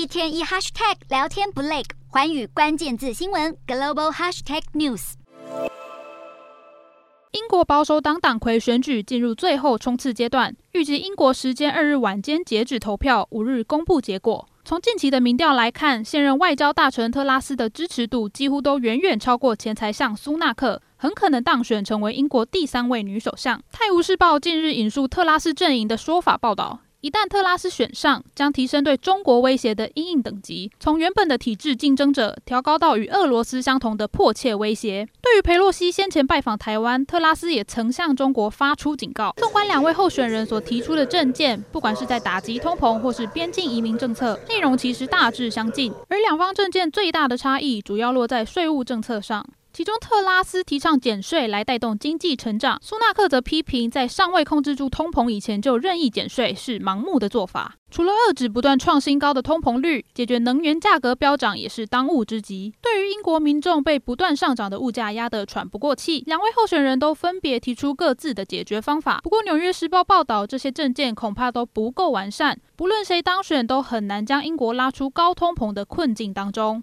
一天一 hashtag 聊天不累，环宇关键字新闻 global hashtag news。英国保守党党魁选举进入最后冲刺阶段，预计英国时间二日晚间截止投票，五日公布结果。从近期的民调来看，现任外交大臣特拉斯的支持度几乎都远远超过前财相苏纳克，很可能当选成为英国第三位女首相。《泰晤士报》近日引述特拉斯阵营的说法报道。一旦特拉斯选上，将提升对中国威胁的阴影等级，从原本的体制竞争者调高到与俄罗斯相同的迫切威胁。对于佩洛西先前拜访台湾，特拉斯也曾向中国发出警告。纵观两位候选人所提出的政见，不管是在打击通膨或是边境移民政策，内容其实大致相近，而两方政见最大的差异，主要落在税务政策上。其中，特拉斯提倡减税来带动经济成长，苏纳克则批评在尚未控制住通膨以前就任意减税是盲目的做法。除了遏制不断创新高的通膨率，解决能源价格飙涨也是当务之急。对于英国民众被不断上涨的物价压得喘不过气，两位候选人都分别提出各自的解决方法。不过，《纽约时报》报道，这些政见恐怕都不够完善，不论谁当选，都很难将英国拉出高通膨的困境当中。